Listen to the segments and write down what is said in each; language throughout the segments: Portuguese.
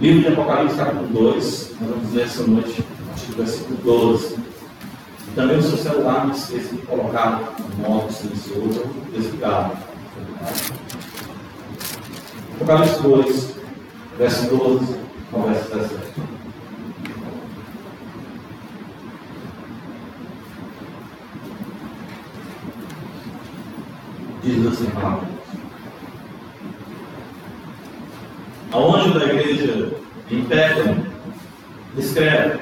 Livro de Apocalipse, capítulo 2, nós vamos ler essa noite, a partir do versículo 12. E também o seu celular não esqueça de colocar no modo silencioso ou desligado. Apocalipse 2, verso 12 ao verso 17. Diz assim palavra. Ao da igreja em Pérgamo, escreve: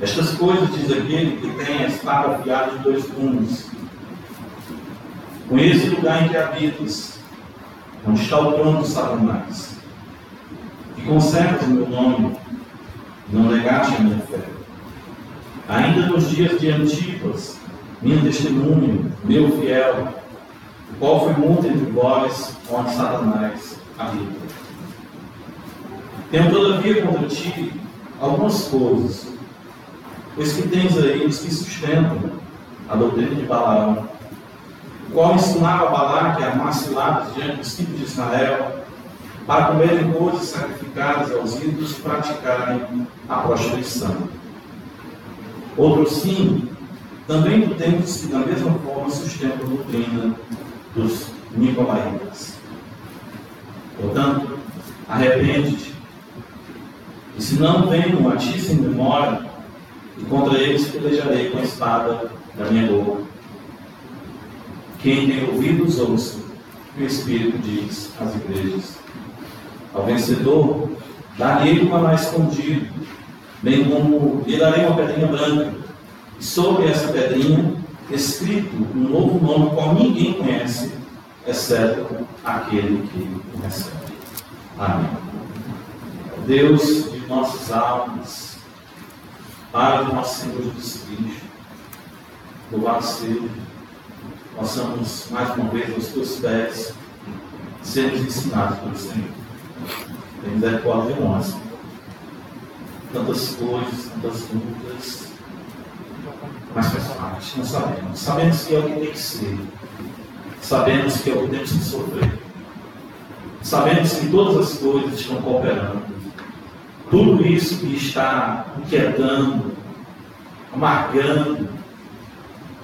Estas coisas diz aquele que tem a espada afiada de dois gumes. Conheço o lugar em que habitas, onde está o trono de Satanás, e conservas o meu nome, não negaste a minha fé. Ainda nos dias de Antipas, minha testemunha, meu fiel, o qual foi muito entre vós, onde Satanás habita. Tenho todavia contra ti algumas coisas, pois que tens aí os que sustentam a doutrina de Balaão, o qual ensinava Balaque a macilados diante dos filhos de Israel, para comerem coisas sacrificadas aos ídolos e praticarem a prostituição. Outros sim, também tu tens que da mesma forma sustentam a doutrina dos Nicolaitas. Portanto, arrepende-te e se não venho a ti sem memória, e contra eles pelejarei com a espada da minha boca. Quem tem ouvidos, ouça o Espírito diz às igrejas. Ao vencedor, darei um maná escondido, bem como lhe darei uma pedrinha branca, e sobre essa pedrinha, escrito um novo nome qual ninguém conhece, exceto aquele que o recebe. Amém. Deus nossas almas, Pai do nosso Senhor Jesus Cristo. Louvado seja, possamos mais uma vez aos teus pés sermos ensinados pelo Senhor. Tem misericórdia de nós. Tantas coisas, tantas lutas, mas personalmente não sabemos. Sabemos que é o que tem que ser. Sabemos que é o que temos que sofrer. Sabemos que todas as coisas estão cooperando tudo isso que está inquietando, amargando,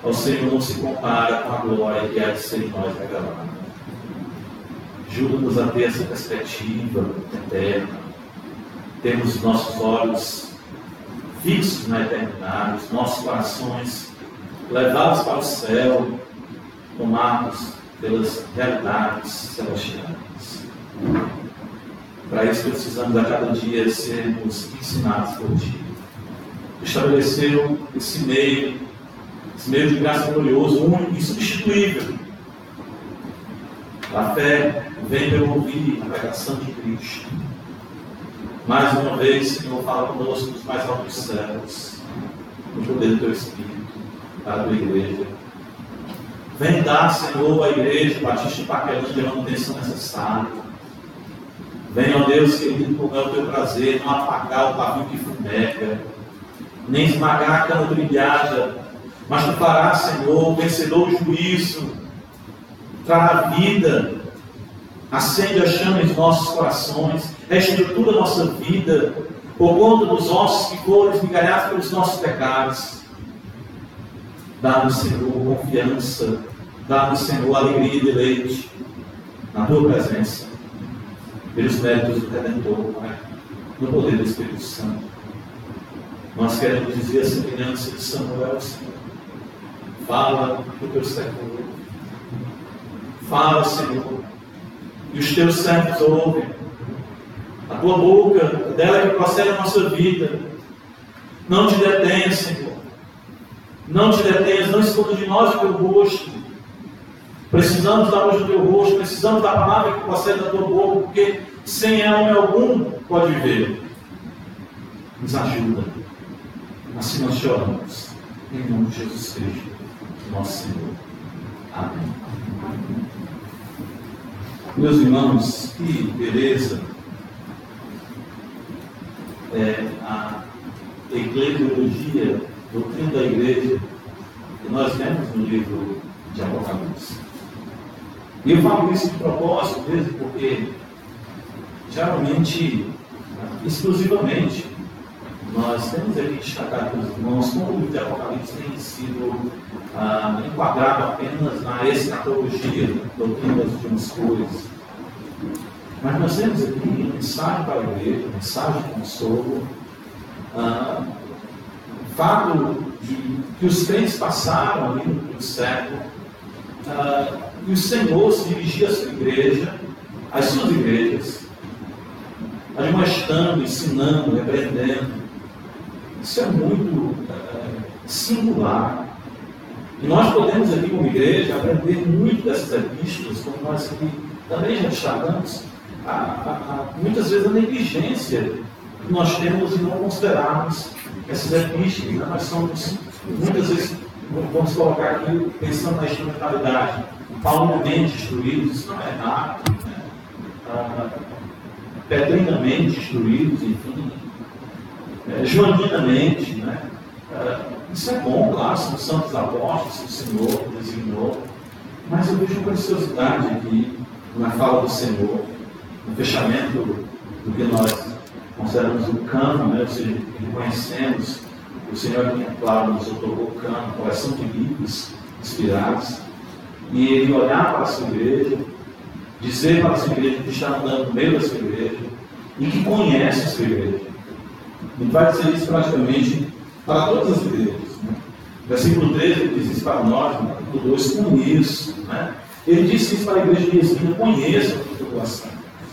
ao Senhor não se compara com a glória que há de ser em nós revelada. Ajuda-nos a ter essa perspectiva eterna, temos nossos olhos fixos na eternidade, os nossos corações levados para o céu, tomados pelas realidades celestiais. Para isso precisamos a cada dia sermos ensinados por Ti. Estabeleceu esse meio, esse meio de graça glorioso, único e substituível. A fé vem pelo ouvir a pregação de Cristo. Mais uma vez, Senhor, fala conosco dos mais altos céus, no poder do Teu Espírito, para a Tua igreja. Vem dar, Senhor, à igreja Batista Paquelândia a manutenção necessária Venha, ó Deus querido, como é o teu prazer, não apagar o pavio que fumega, nem esmagar a cama trilhada, mas tu farás, Senhor, vencedor do juízo, trará vida, acende a chama em nossos corações, reestrutura a nossa vida, por conta dos ossos que foram esmigalhados pelos nossos pecados. Dá-nos, Senhor, confiança, dá-nos, Senhor, alegria e deleite na tua presença pelos méritos do Redentor, Pai, no poder do Espírito Santo. Nós queremos dizer a semelhança de Samuel, Senhor. Fala o teu servo Fala, Senhor. E os teus servos ouvem. A tua boca, dela que procede a nossa vida. Não te detenhas, Senhor. Não te detenhas, não esconda de nós o teu rosto. Precisamos da luz do teu rosto, precisamos da palavra que procede da tua boca, porque sem ela homem algum pode viver. Nos ajuda. Assim nós choramos. Em nome de Jesus Cristo, nosso Senhor. Amém. Meus irmãos, que beleza é a eclesiologia, doutrina da igreja, que nós vemos no livro de Apocalipse. E eu falo isso de propósito mesmo porque geralmente exclusivamente. Nós temos aqui destacado para os irmãos como o livro de Apocalipse tem sido ah, enquadrado apenas na escatologia, doutrina das últimas coisas. Mas nós temos aqui mensagem para a igreja, mensagem de consolo, ah, fato de que os crentes passaram ali no século, ah, e o Senhor se dirigia à sua igreja, às suas igrejas, admoestando, ensinando, repreendendo. Isso é muito é, singular. E nós podemos aqui como igreja aprender muito dessas epístolas, como nós aqui também já destacamos, a, a, a, muitas vezes a negligência que nós temos em não considerarmos essas epístolas. Né? Nós somos, muitas vezes, vamos colocar aqui, pensando na instrumentalidade, paulamente instruídos, isso não é errado. Né? Ah, pedrinamente instruídos, enfim, é, joaninamente, né? É, isso é bom, claro, são santos apóstolos que o Senhor designou, mas eu vejo preciosidade aqui na fala do Senhor, no fechamento do que nós consideramos o cano, né? ou seja, reconhecemos o Senhor é claro nos otorgou o cano, coleção de livros inspirados, e ele olhar para a sua igreja dizer para a sua igreja que está andando no meio da sua igreja e que conhece a sua igreja. Ele vai dizer isso praticamente para todas as igrejas. Né? Versículo 13 ele diz isso para nós, no capítulo 2, conheço. Né? Ele disse isso para a igreja de Resina, conheço a tua coração.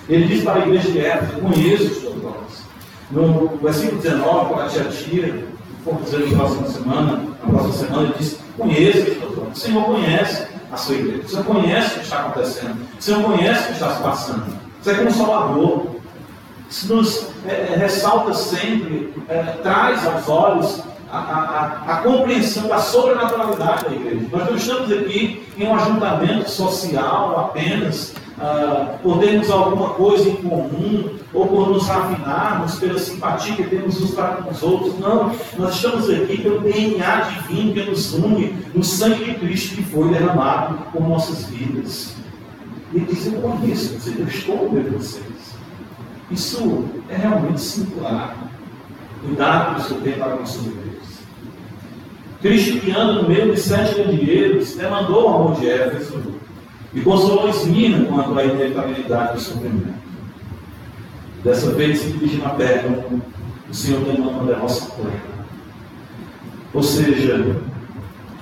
Ele disse para a igreja de Éfeso, conheço os teus coração. No versículo 19, para a tia Tira, vamos dizer na próxima semana, na próxima semana, ele disse, conheço os teus coração. O Senhor conhece a sua igreja. Você conhece o que está acontecendo. Você não conhece o que está se passando. Você é consolador. Isso nos é, é, ressalta sempre, é, traz aos olhos a, a, a, compreensão da sobrenaturalidade da igreja. Nós não estamos aqui em um ajuntamento social apenas, uh, por termos alguma coisa em comum, ou por nos afinarmos pela simpatia que temos uns para com os outros. Não, nós estamos aqui pelo DNA divino que nos une, no sangue de Cristo que foi derramado por nossas vidas. E ele diz: Eu conheço vocês, eu estou com vocês. Isso é realmente singular. Cuidado que o Senhor tem para com suas igrejas. Cristo que anda no meio de sete candeeiros, demandou ao amor de Éfeso e consolou Esmina quanto à inevitabilidade do sofrimento. Dessa vez, se dirige na terra, o Senhor demanda uma devoção plena. Ou seja,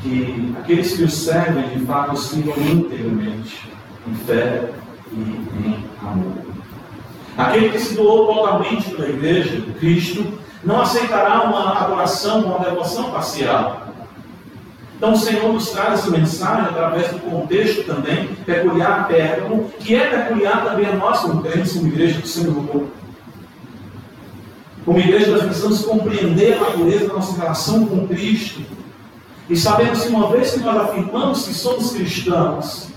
que aqueles que o servem, de fato, sirvam integramente, em fé e em amor. Aquele que se doou totalmente pela igreja, Cristo, não aceitará uma adoração, uma devoção parcial. Então o Senhor nos traz essa mensagem através do contexto também peculiar a Pérgamo, que é peculiar também a nós como crentes, como igreja do Senhor. Como igreja nós precisamos compreender a natureza da nossa relação com Cristo. E sabemos que uma vez que nós afirmamos que somos cristãos,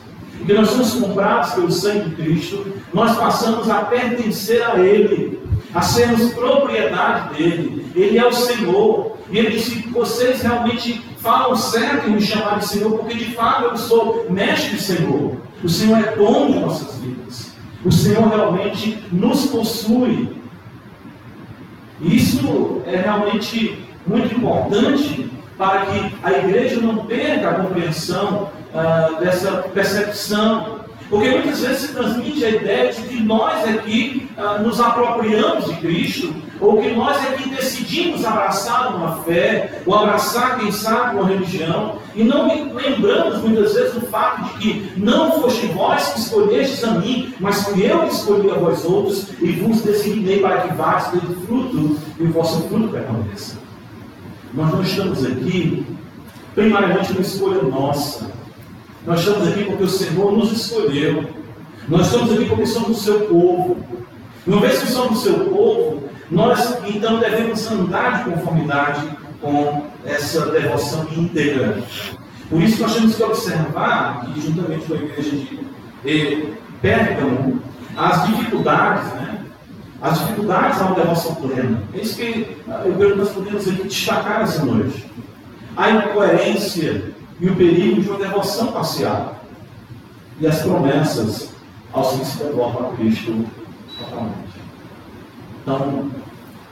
que nós somos comprados pelo sangue de Cristo, nós passamos a pertencer a Ele, a sermos propriedade dele. Ele é o Senhor. E ele disse: vocês realmente falam certo em me chamar de Senhor, porque de fato eu sou mestre Senhor. O Senhor é dono de nossas vidas. O Senhor realmente nos possui. Isso é realmente muito importante para que a igreja não perca a compreensão ah, dessa percepção. Porque muitas vezes se transmite a ideia de que nós aqui ah, nos apropriamos de Cristo, ou que nós aqui decidimos abraçar uma fé, ou abraçar, quem sabe, uma religião, e não lembramos muitas vezes do fato de que não foste vós que escolhestes a mim, mas fui eu que escolhi a vós outros, e vos designei para que vás ter fruto, e o vosso fruto permaneça. Nós não estamos aqui, primariamente, uma escolha nossa nós estamos aqui porque o Senhor nos escolheu. Nós estamos aqui porque somos o seu povo. Uma vez que somos o seu povo, nós então devemos andar de conformidade com essa devoção íntegra. Por isso nós temos que observar que, juntamente com a igreja de Pérgamo, as dificuldades, né? As dificuldades a uma devoção plena. É isso que eu creio que nós podemos aqui destacar essa noite. A incoerência e o perigo de uma devoção parcial e as promessas aos que se devotam a Cristo totalmente. Então,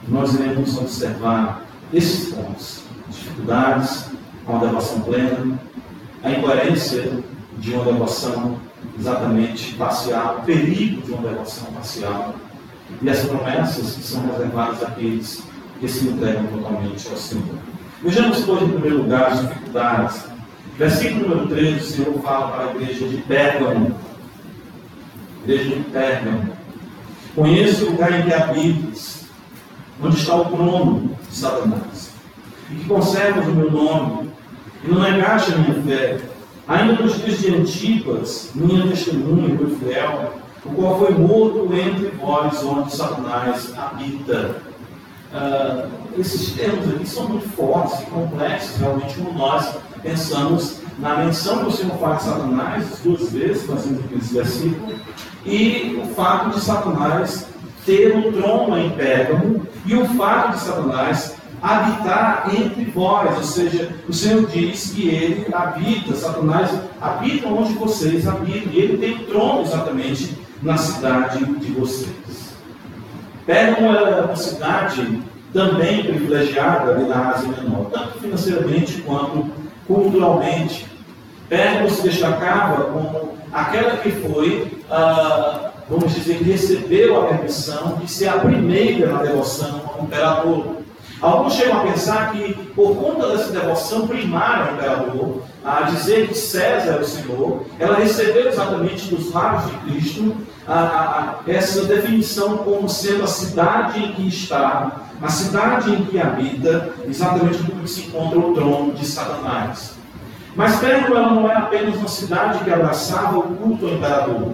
nós iremos observar esses pontos: dificuldades com a devoção plena, a incoerência de uma devoção exatamente parcial, o perigo de uma devoção parcial e as promessas que são reservadas àqueles que se entregam totalmente ao Senhor. Vejamos, pois, em primeiro lugar, as dificuldades. Versículo número 13, o Senhor fala para a igreja de Pérgamo. Igreja de Pérgamo. Conheço o lugar em que habitas, onde está o trono de Satanás, e que conservas o meu nome, e não negaste a minha fé, ainda nos dias de Antipas, minha testemunha foi fiel, o qual foi morto entre vós, onde Satanás habita. Uh, esses termos aqui são muito fortes e complexos, realmente, como nós pensamos na menção o Senhor faz de Satanás, duas vezes, nós temos aqui nesse versículo, e o fato de Satanás ter um trono em Pérgamo, e o fato de Satanás habitar entre vós, ou seja, o Senhor diz que ele habita, Satanás habita onde vocês habitam, e ele tem trono exatamente na cidade de vocês. Pérgamo é uma cidade também privilegiada ali na Ásia Menor, tanto financeiramente quanto culturalmente. Pérgamo se destacava como aquela que foi, ah, vamos dizer, que recebeu a permissão de ser a primeira na devoção ao imperador. Alguns chegam a pensar que, por conta dessa devoção primária ao imperador, a dizer que César é o Senhor, ela recebeu exatamente dos lábios de Cristo a, a, a, essa definição como sendo a cidade em que está, a cidade em que habita, exatamente onde se encontra o trono de Satanás. Mas Pérgamo ela não era apenas uma cidade que abraçava o culto ao imperador.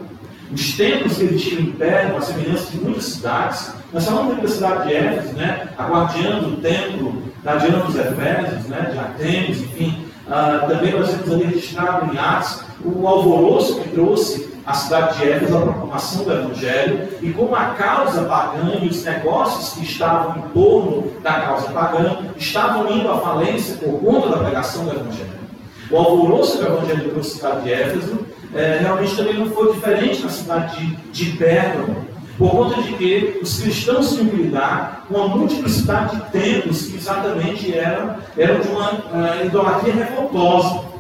Os templos que existiam em Pérgamo, a semelhança de muitas cidades, nós falamos da cidade de Éfeso, né, a guardiã do templo, da Diana dos Efésios, né, de Atenas, enfim, uh, também nós temos ali registrado em Atos o alvoroço que trouxe a cidade de Éfeso a proclamação do Evangelho e como a causa pagã e os negócios que estavam em torno da causa pagã estavam indo à falência por conta da pregação do Evangelho. O alvoroço que o Evangelho à cidade de Éfeso é, realmente também não foi diferente na cidade de, de Pérgamo, por conta de que os cristãos tinham que lidar com a multiplicidade de templos que exatamente eram, eram de uma uh, idolatria revoltosa.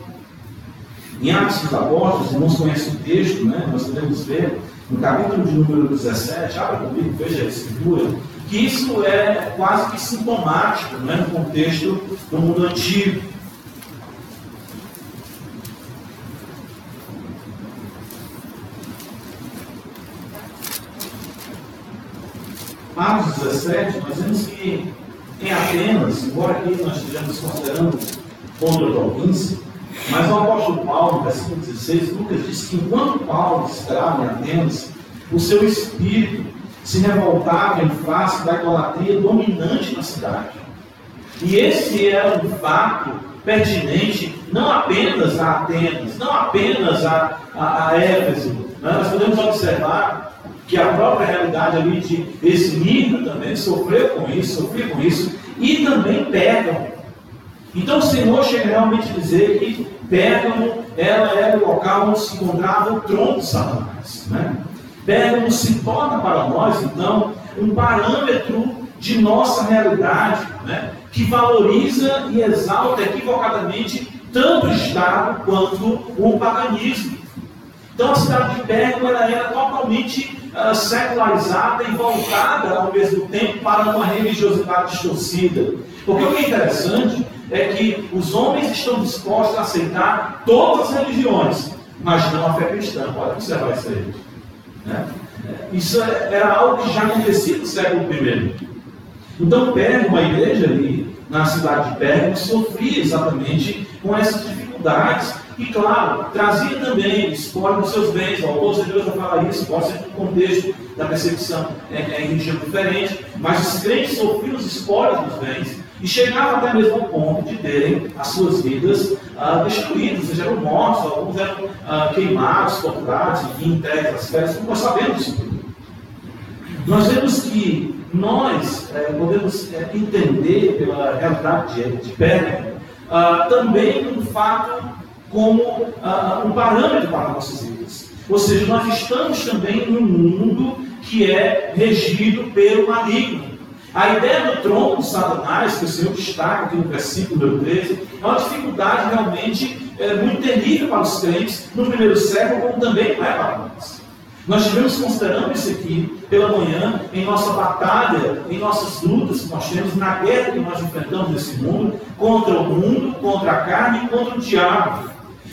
Em Atos dos Apóstolos, irmãos conhecem o texto, né? nós podemos ver no capítulo de número 17, abra comigo, veja a escritura, que isso é quase que sintomático né? no contexto do mundo antigo. Atos 17, nós vemos que em Atenas, embora aqui nós estejamos considerando contra a província, mas o apóstolo Paulo, versículo 16, Lucas diz que enquanto Paulo estava em Atenas, o seu espírito se revoltava em face da idolatria dominante na cidade. E esse era um fato pertinente não apenas a Atenas, não apenas a, a, a Éfeso. Né? Nós podemos observar que a própria realidade ali de Esmirna também sofreu com isso, sofreu com isso, e também Pérgamo. Então o Senhor chega realmente a dizer que Pérgamo ela era o local onde se encontrava o trono de Satanás. Né? Pérgamo se torna para nós, então, um parâmetro de nossa realidade, né? que valoriza e exalta equivocadamente tanto o Estado quanto o paganismo. Então a cidade de Pérgamo era totalmente uh, secularizada e voltada ao mesmo tempo para uma religiosidade distorcida. Porque o que é interessante é que os homens estão dispostos a aceitar todas as religiões, mas não a fé cristã. Pode observar isso aí. Né? Isso é, era algo que já acontecia no século I. Então, Pérgamo, a igreja ali na cidade de Pérgamo, sofria exatamente com essas dificuldades e, claro, trazia também espólio dos seus bens. O autor de Deus vai falar isso, pode ser no contexto da percepção é, é, em região diferente, mas os crentes sofriam os espólios dos bens e chegavam até mesmo ao ponto de terem as suas vidas ah, destruídas, seja, eram mortos, alguns eram ah, queimados, torturados, enfim, às férias, nós sabemos. Nós vemos que nós é, podemos é, entender pela realidade de, de Pérgamo ah, também um fato como uh, um parâmetro para nossas vidas. Ou seja, nós estamos também num mundo que é regido pelo maligno. A ideia do trono de Satanás, que o Senhor destaca aqui no versículo 13, é uma dificuldade realmente é, muito terrível para os crentes no primeiro século, como também não é para nós. Nós estivemos considerando isso aqui pela manhã, em nossa batalha, em nossas lutas que nós temos, na guerra que nós enfrentamos nesse mundo, contra o mundo, contra a carne e contra o diabo.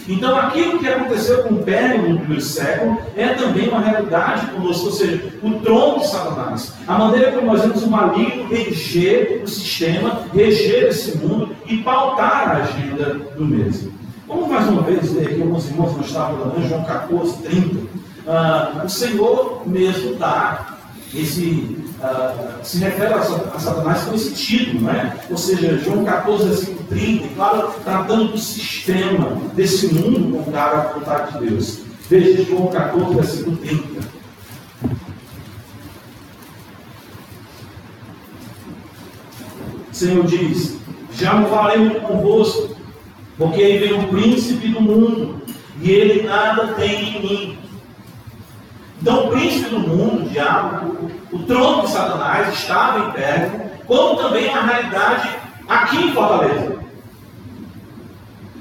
Então, aquilo que aconteceu com o Pérgamo no primeiro século é também uma realidade conosco, ou seja, o trono de Satanás. A maneira como nós vemos o maligno reger o sistema, reger esse mundo e pautar a agenda do mesmo. Vamos mais uma vez ler aqui alguns irmãos no estado da João 14, 30. Ah, o Senhor mesmo dá esse, uh, se refere a Satanás com esse título, né? ou seja, João 14, versículo 30, claro, tratando do sistema desse mundo contrário à vontade de Deus. Veja João 14, versículo 30. O Senhor diz: Já não falei muito convosco, porque aí vem o príncipe do mundo, e ele nada tem em mim então, o príncipe do mundo, o diabo, o, trono de Satanás estava em Pérgamo, como também uma realidade aqui em Fortaleza.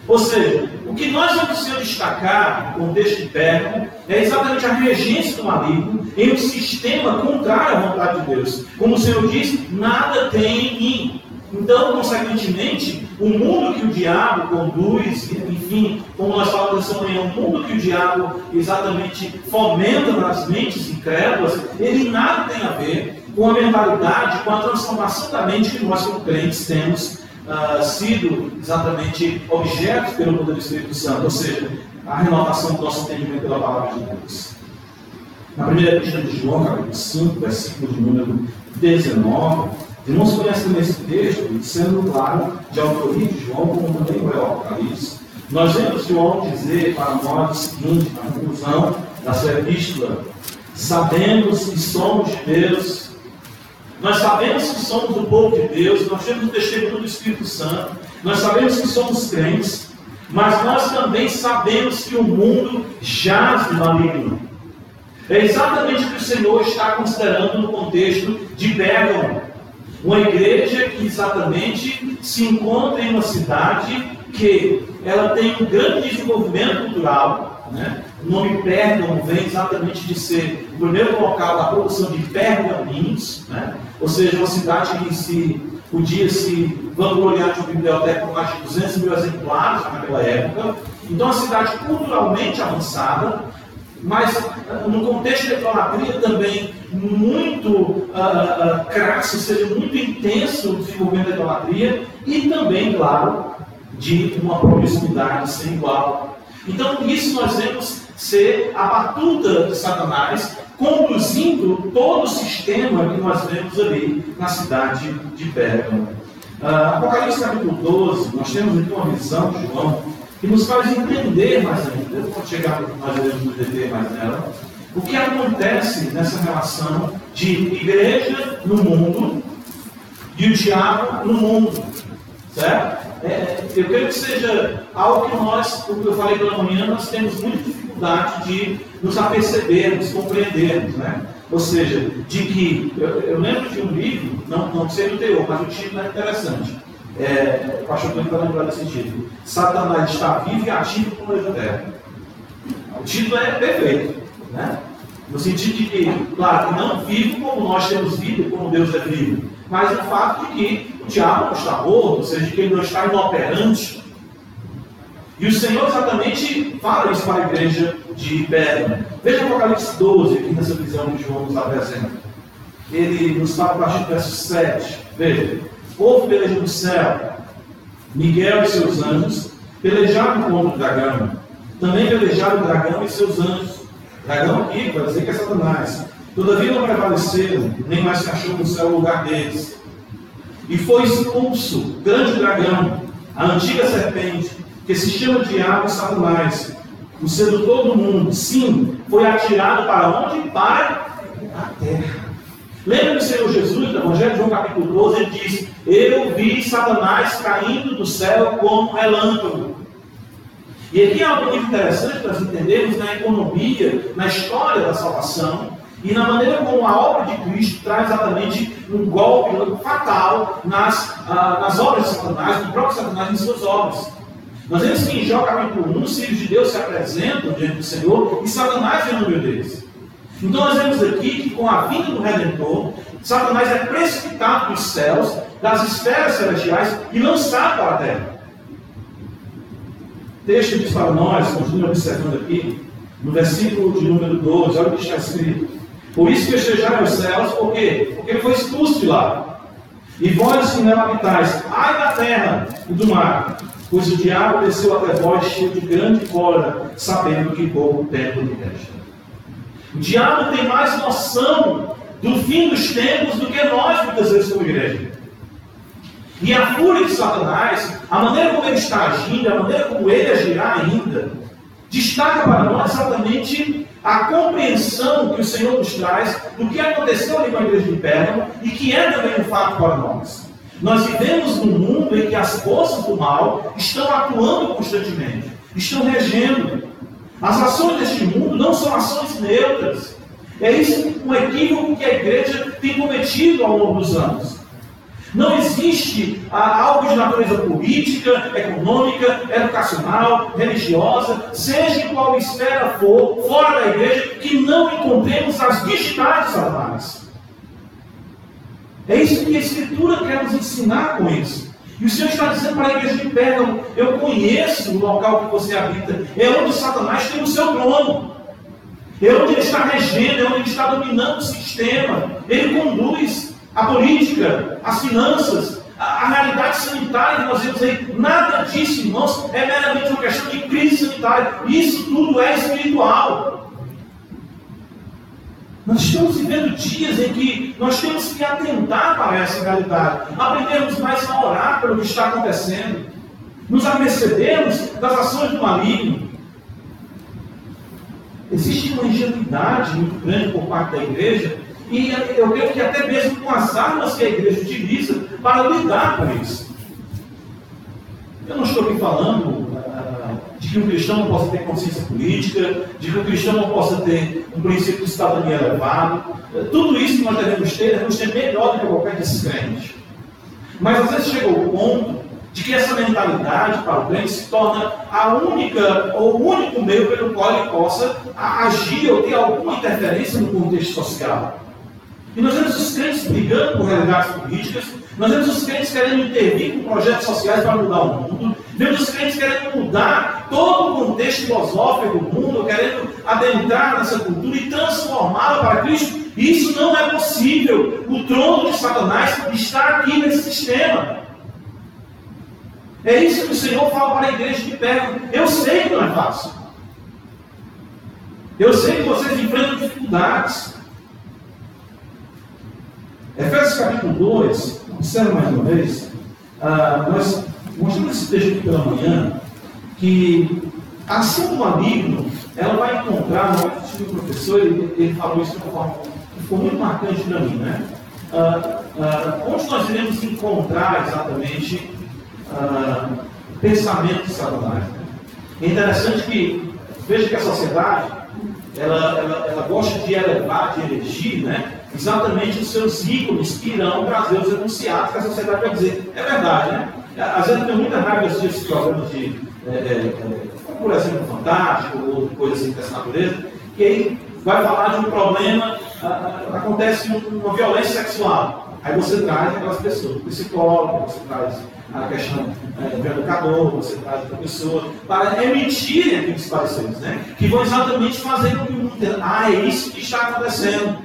Ou seja, o que nós vamos destacar no contexto de Pérgamo é exatamente a regência do maligno em um sistema contrário à vontade de Deus. Como o Senhor diz, nada tem em mim. Então, consequentemente, o mundo que o diabo conduz, enfim, como nós falamos manhã, o mundo que o diabo exatamente fomenta nas mentes incrédulas, ele nada tem a ver com a mentalidade, com a transformação da mente que nós, como crentes, temos uh, sido exatamente objetos pelo poder do Espírito Santo, ou seja, a renovação do nosso entendimento pela palavra de Deus. Na primeira epístola de João, capítulo 5, versículo de número 19, Irmãos conhecem também esse texto, sendo claro, de autoria de João, como também o Apocalipse. Nós vemos João dizer para nós o seguinte, na conclusão da sua epístola: sabemos que somos de Deus, nós sabemos que somos o povo de Deus, nós temos o testemunho do Espírito Santo, nós sabemos que somos crentes, mas nós também sabemos que o mundo jaz de maligno. É exatamente o que o Senhor está considerando no contexto de Pérgamo. Uma igreja que exatamente se encontra em uma cidade que ela tem um grande desenvolvimento cultural. Né? O nome Pérgamo vem exatamente de ser o primeiro local da produção de pergaminhos, né? ou seja, uma cidade que se podia se vangloriar de uma biblioteca com mais de 200 mil exemplares naquela época. Então, uma cidade culturalmente avançada, mas no contexto da idolatria também muito uh, uh, crasso, seja, muito intenso o desenvolvimento da idolatria e também, claro, de uma promiscuidade sem igual. Então, isso nós vemos ser a batuta de Satanás conduzindo todo o sistema que nós vemos ali na cidade de Pérgamo. Uh, Apocalipse capítulo 12, nós temos aqui uma visão de João que nos faz entender mais ainda, eu vou chegar mais vezes no DT mais nela, o que acontece nessa relação de igreja no mundo e o diabo no mundo. Certo? É, eu quero que seja algo que nós, como eu falei pela manhã, nós temos muita dificuldade de nos apercebermos, compreendermos. Né? Ou seja, de que, eu, eu lembro de um livro, não, não sei do teor, mas o título é interessante é, o pastor Tony vai lembrar desse título. Satanás está vivo e ativo como planeta Terra. O título é perfeito. Né? No sentido de que, claro, não vivo como nós temos vida, como Deus é vivo, mas o fato de que o diabo não está morto, ou seja, de que ele não está inoperante. E o Senhor exatamente fala isso para a igreja de Pedro. Veja Apocalipse 12, aqui nessa visão que João nos apresenta. Ele nos fala a partir do verso 7. Veja povo pelejou no céu, Miguel e seus anjos pelejaram contra o dragão. Também pelejaram o dragão e seus anjos. Dragão aqui vai dizer que é Satanás. Todavia não prevaleceram, nem mais cachorro no céu o lugar deles. E foi expulso o grande dragão, a antiga serpente, que se chama Diabo e Satanás, o sedutor do mundo. Sim, foi atirado para onde? Para a terra. Lembra do Senhor Jesus, no Evangelho de João capítulo 12, ele diz: Eu vi Satanás caindo do céu como relâmpago. E aqui é algo muito interessante para nós entendermos na economia, na história da salvação, e na maneira como a obra de Cristo traz exatamente um golpe fatal nas, ah, nas obras de Satanás, no próprio Satanás em suas obras. Nós vemos que em Jó capítulo 1, os filhos de Deus se apresentam diante do Senhor e Satanás vem no meio deles. Então nós vemos aqui que com a vinda do Redentor, Satanás é precipitado dos céus, das esferas celestiais e lançado para a terra. O texto para nós, continua observando aqui, no versículo de número 12, olha o que está escrito. Por isso festejaram os céus, por quê? Porque ele foi expulso de lá. E vós que nela habitais, ai da terra e do mar, pois o diabo desceu até vós cheio de grande cólera, sabendo que pouco tempo lhe resta. O diabo tem mais noção do fim dos tempos do que nós, muitas vezes, como igreja. E a fúria de Satanás, a maneira como ele está agindo, a maneira como ele agirá ainda, destaca para nós exatamente a compreensão que o Senhor nos traz do que aconteceu ali com a igreja de Pérgamo e que é também um fato para nós. Nós vivemos num mundo em que as forças do mal estão atuando constantemente, estão regendo. As ações deste mundo não são ações neutras. É isso um equívoco que a igreja tem cometido ao longo dos anos. Não existe ah, algo de natureza política, econômica, educacional, religiosa, seja em qual esfera for, fora da igreja, que não encontremos as digitais Satanás. É isso que a Escritura quer nos ensinar com isso. E o Senhor está dizendo para a igreja de Pérgamo: Eu conheço o local que você habita, é onde Satanás tem o seu trono, é onde ele está regendo, é onde ele está dominando o sistema, ele conduz a política, as finanças, a, a realidade sanitária que nós vemos aí. Nada disso, irmãos, é meramente uma questão de crise sanitária. Isso tudo é espiritual. Nós estamos vivendo dias em que nós temos que atentar para essa realidade, aprendermos mais a orar pelo que está acontecendo, nos apercebemos das ações do maligno. Existe uma ingenuidade muito grande por parte da igreja, e eu creio que até mesmo com as armas que a igreja utiliza para lidar com isso. Eu não estou aqui falando de que um cristão não possa ter consciência política, de que um cristão não possa ter um princípio de cidadania elevado. Tudo isso que nós devemos ter, devemos ter melhor do que qualquer desses crentes. Mas às vezes chegou o ponto de que essa mentalidade para o crente se torna a única ou o único meio pelo qual ele possa agir ou ter alguma interferência no contexto social. E nós vemos os crentes brigando por realidades políticas, nós vemos os crentes querendo intervir com projetos sociais para mudar o mundo, vemos os crentes querendo mudar todo o contexto filosófico do mundo, querendo adentrar nessa cultura e transformá-la para Cristo. Isso não é possível. O trono de Satanás está aqui nesse sistema. É isso que o Senhor fala para a igreja de perto. Eu sei que não é fácil. Eu sei que vocês enfrentam dificuldades. Efésios capítulo 2, observa mais uma vez, ah, nós mostramos esse texto aqui pela manhã, que a ação do maligno, ela vai encontrar, no um professor, ele, ele falou isso de uma forma que ficou muito marcante para mim, né? Ah, ah, onde nós iremos encontrar exatamente ah, o pensamento de Satanás? Né? É interessante que, veja que a sociedade, ela, ela, ela gosta de elevar, de elegir, né? exatamente os seus ícones que irão trazer os enunciados que a sociedade vai dizer. É verdade, né? Às vezes eu tenho muita raiva desses programas de, é, é, é, por exemplo, fantástico ou coisa assim dessa natureza, que aí vai falar de um problema, a, a, acontece uma violência sexual. Aí você traz aquelas pessoas, o psicólogo, você traz a questão é, do educador, você traz outra pessoa, para emitirem aqueles pareceres, né? Que vão exatamente fazer com que o mundo entenda, ah, é isso que está acontecendo.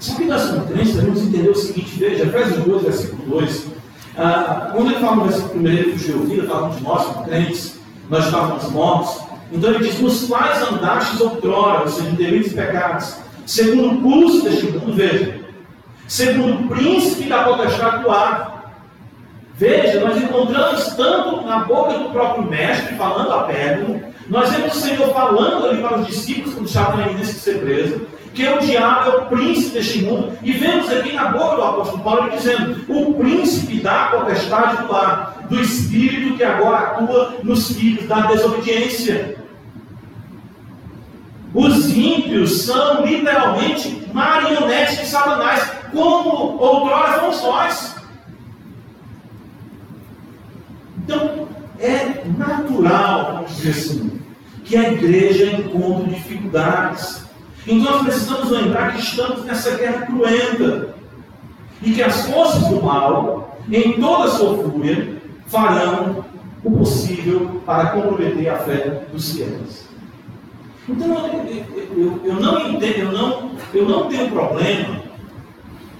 Só que nós, crentes, devemos entender o seguinte: veja, Efésios 2, versículo 2. Ah, quando ele fala no versículo 1, ele fugiu falando de nós, como crentes, nós estávamos mortos. Então ele diz: nos quais andastes outrora, ou seja, delitos e pecados, segundo o curso deste mundo, veja, segundo o príncipe da potestade do ar. Veja, nós encontramos tanto na boca do próprio mestre, falando a Pedro, nós vemos o Senhor falando ali para os discípulos, quando estavam na de ser preso, que o diabo é o príncipe deste mundo. E vemos aqui na boca do apóstolo Paulo dizendo: o príncipe da potestade do ar, do espírito que agora atua nos filhos da desobediência. Os ímpios são literalmente marionetes de Satanás, como outrora fomos nós. Então, é natural, vamos dizer assim, que a igreja encontre dificuldades. Então nós precisamos lembrar que estamos nessa guerra cruenta. E que as forças do mal, em toda a sua fúria, farão o possível para comprometer a fé dos fiéis. Então eu, eu, eu, não entendo, eu não, eu não tenho problema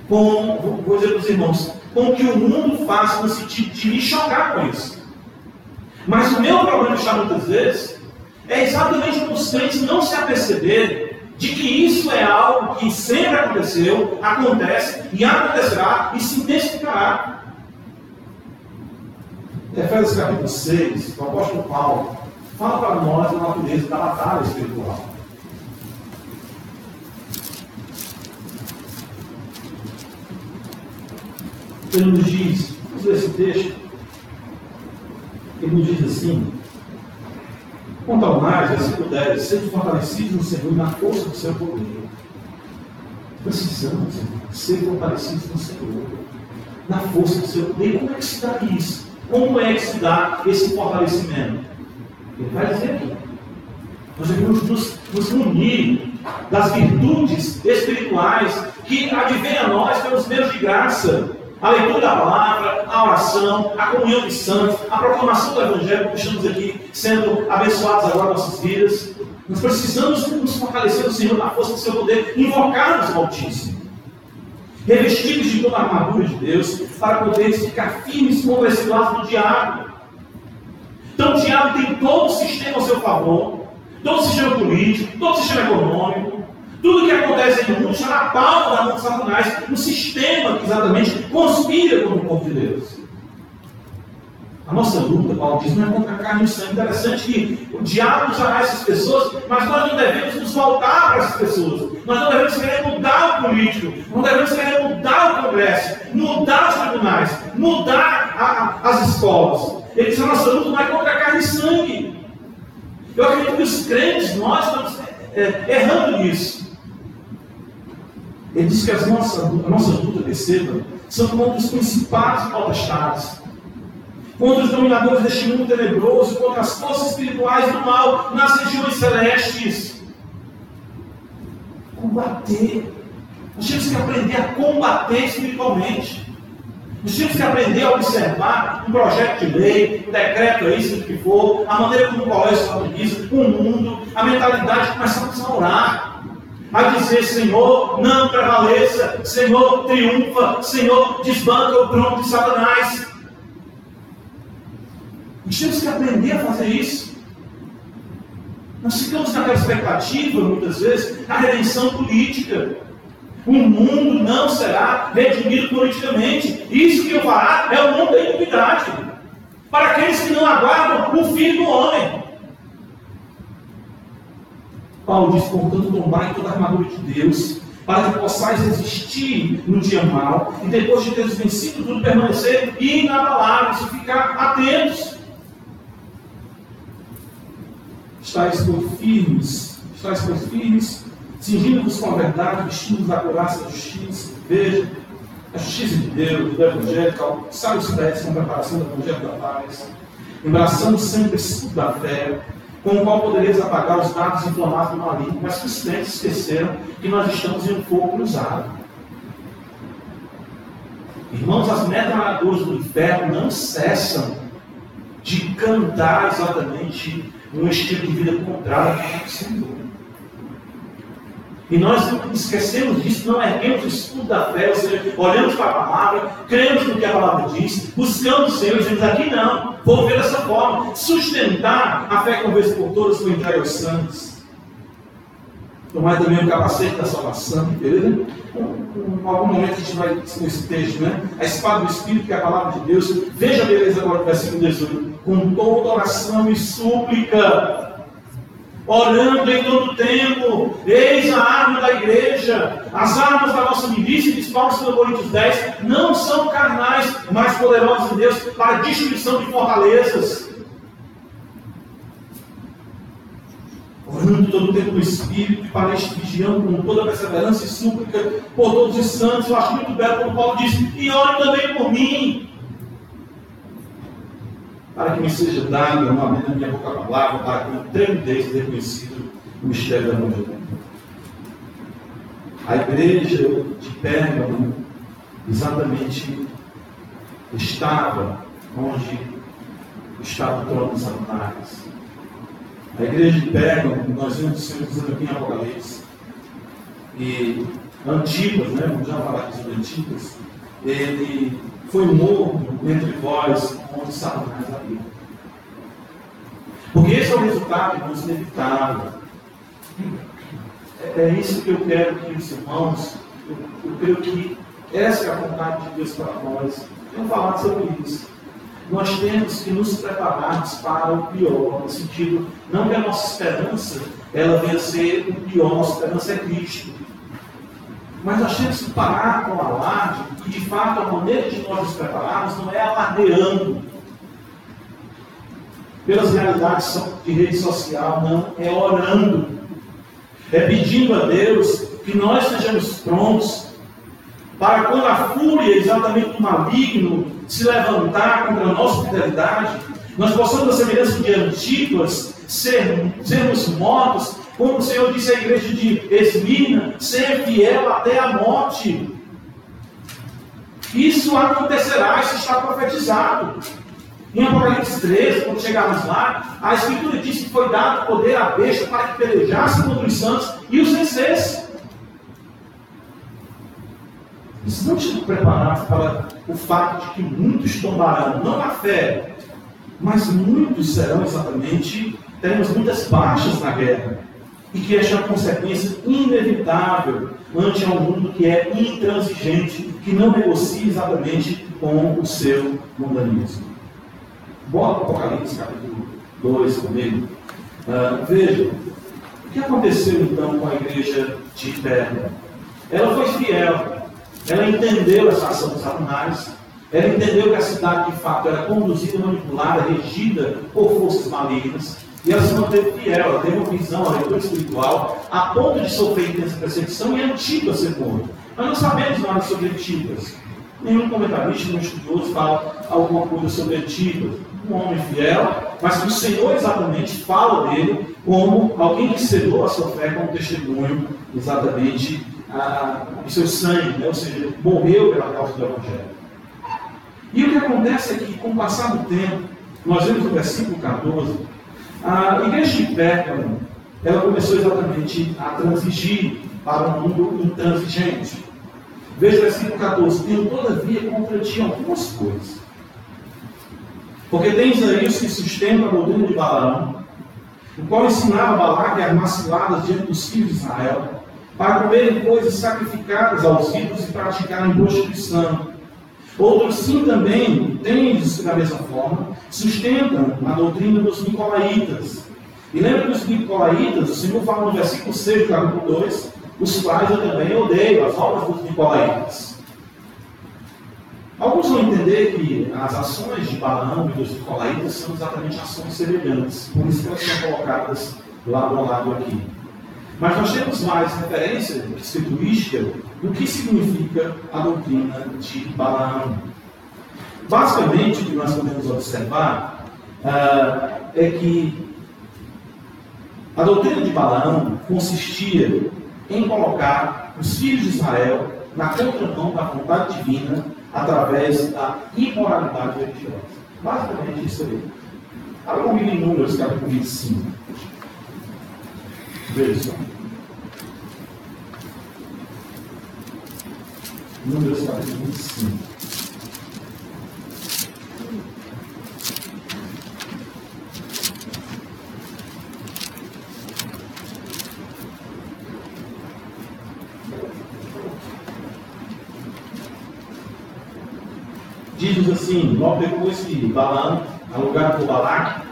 com, vou dizer para os irmãos, com o que o mundo faz no sentido de me chocar com isso. Mas o meu problema está muitas vezes é exatamente os crentes não se aperceberem de que isso é algo que sempre aconteceu, acontece e acontecerá e se intensificará. Efésios capítulo 6, o apóstolo Paulo fala para nós a natureza da batalha espiritual. Ele nos diz, ler esse texto, ele nos diz assim, quanto ao mais, versículo 10, sejam fortalecidos no Senhor e na força do seu poder. Precisamos ser fortalecidos no Senhor, na força do seu poder. Como é que se dá isso? Como é que se dá esse fortalecimento? Ele vai dizer aqui. Nós devemos nos, nos munir das virtudes espirituais que advêm a nós pelos meios de graça a leitura da palavra, a oração, a comunhão dos santos, a proclamação do Evangelho, que estamos aqui sendo abençoados agora nossas vidas. Nós precisamos nos fortalecer no Senhor na força do seu poder, invocarmos o Altíssimo, revestidos de toda a armadura de Deus, para poder ficar firmes contra esse lado do diabo. Então o diabo tem todo o sistema ao seu favor, todo o sistema político, todo o sistema econômico, tudo que acontece no mundo está na palma da mão de Satanás, um sistema que exatamente conspira contra o povo de Deus. A nossa luta, Paulo diz, não é contra a carne e sangue. Interessante que o diabo usará essas pessoas, mas nós não devemos nos voltar para essas pessoas. Nós não devemos querer mudar o político, não devemos querer mudar o Congresso, mudar os tribunais, mudar a, a, as escolas. Ele diz, a nossa luta não é contra a carne e sangue. Eu acredito que os crentes, nós estamos é, errando nisso. Ele diz que as nossas, a nossa luta, perceba, são contra os principais potestades, contra os dominadores deste mundo tenebroso, contra as forças espirituais do mal nas regiões celestes. Combater. Nós temos que aprender a combater espiritualmente. Nós temos que aprender a observar um projeto de lei, um decreto aí, seja o que for, a maneira como o colégio se organiza, o mundo, a mentalidade, começamos a orar a dizer: Senhor, não prevaleça, Senhor, triunfa, Senhor, desbanca o trono de Satanás. Nós temos que aprender a fazer isso. Nós ficamos naquela expectativa, muitas vezes, da redenção política. O mundo não será redimido politicamente. Isso que eu fará é o mundo da iniquidade. Para aqueles que não aguardam o Filho do Homem. Paulo diz, portanto, tomai toda a armadura de Deus, para que possais resistir no dia mal, e depois de teres vencido tudo, permanecer inabaláveis e ficar atentos. Estais, por firmes, estais, por firmes, cingindo-vos com a verdade, vestindo da coraça da justiça. Veja, a justiça de Deus, do Evangelho, sabe os pés com a preparação do Evangelho da paz, embraçando sempre o da fé, com o qual podereis apagar os dados inflamados do maligno, mas que os crentes esqueceram que nós estamos em um fogo cruzado. Irmãos, as metralhadoras do inferno não cessam de cantar exatamente um estilo de vida contrário ao Senhor. E nós esquecemos disso, não erguemos o escudo da fé, ou seja, olhamos para a palavra, cremos no que a palavra diz, buscamos o Senhor e dizemos aqui não, vou ver dessa forma, sustentar a fé uma vez por todas foi entregue aos santos. Tomar também o capacete da salvação, beleza? Em algum momento a gente vai nesse texto, né? A espada do Espírito, que é a palavra de Deus. Veja a beleza agora do versículo 18. Com toda oração e súplica orando em todo tempo, eis a arma da igreja, as armas da nossa milícia, diz Paulo em Coríntios 10, não são carnais, mas poderosas em Deus para a destruição de fortalezas. Orando todo o tempo no Espírito, e para este vigiando com toda a perseverança e súplica por todos os santos. Eu acho muito belo quando Paulo diz: e ore também por mim. Para que me seja dado uma vez na minha boca a palavra, para que eu tremidez ter conhecido o mistério da mão de. A igreja de Pérgamo exatamente estava onde estava o trono de Satanás. A igreja de Pérgamo, nós Senhor dizendo aqui em Apocalipse, e Antipas, né, vamos já falar aqui sobre Antipas, ele foi morto entre vós, onde Satanás habita. Porque esse é o resultado, irmãos, inevitável. É, é isso que eu quero que os irmãos, eu, eu creio que essa é a vontade de Deus para nós. Vamos falar sobre isso. Nós temos que nos prepararmos para o pior, no sentido, não que a nossa esperança ela venha ser o pior, nossa esperança é Cristo. Mas nós temos que parar com o alarde, e de fato a maneira de nós nos prepararmos não é alardeando pelas realidades de rede social, não, é orando, é pedindo a Deus que nós sejamos prontos para quando a fúria exatamente do maligno se levantar contra a nossa fidelidade, nós possamos, a semelhança de Antipas, ser, sermos mortos, como o Senhor disse à igreja de Esmina, ser fiel até a morte. Isso acontecerá, isso está profetizado. Em Apocalipse 13, quando chegarmos lá, a Escritura diz que foi dado poder à besta para que pelejasse contra os santos e os vencesse. Não estão preparados para o fato de que muitos tombarão, não na fé, mas muitos serão exatamente, teremos muitas baixas na guerra. E que esta é uma consequência inevitável ante um mundo que é intransigente, que não negocia exatamente com o seu mundanismo. Bota o Apocalipse capítulo 2 comigo. Uh, veja, o que aconteceu então com a igreja de Terra? Ela foi fiel ela entendeu essa ação dos Satanás, ela entendeu que a cidade de fato era conduzida, manipulada, regida por forças malignas, e ela se manteve fiel, ela teve uma visão, uma leitura espiritual, a ponto de sofrer intensa perseguição e Antipas ser morto. Nós não sabemos nada sobre Antipas. Nenhum comentarista, nenhum estudioso fala alguma coisa sobre Antipas. Um homem fiel, mas que o Senhor exatamente fala dele como alguém que cedou a sua fé como testemunho exatamente a, o seu sangue, né? ou seja, morreu pela causa do Evangelho. E o que acontece é que, com o passar do tempo, nós vemos no versículo 14, a igreja de Pérgamo, ela começou exatamente a transigir para um mundo intransigente. Veja o versículo 14: Tenho todavia contra ti algumas coisas. Porque tens aí os que sustentam a doutrina de Balaão, o qual ensinava Balaque a armar ciladas diante dos filhos de Israel, para comerem coisas sacrificadas aos ídolos e praticarem prostituição. Outros sim também, tendes da mesma forma, sustentam a doutrina dos nicolaítas. E lembra que os nicolaítas, o Senhor fala no versículo 6 do capítulo 2, os quais eu também odeio, as obras dos nicolaítas. Alguns vão entender que as ações de Balaão e dos nicolaítas são exatamente ações semelhantes, por isso elas são colocadas lado a lado aqui. Mas nós temos mais referência escriturística do que significa a doutrina de Balaão. Basicamente, o que nós podemos observar uh, é que a doutrina de Balaão consistia em colocar os filhos de Israel na contramão da vontade divina através da imoralidade religiosa. Basicamente isso aí. Abra comigo em Números, capítulo 25. Veja só. Números capítulo 25. Diz assim, logo depois que Balaam, alugado por Balaque,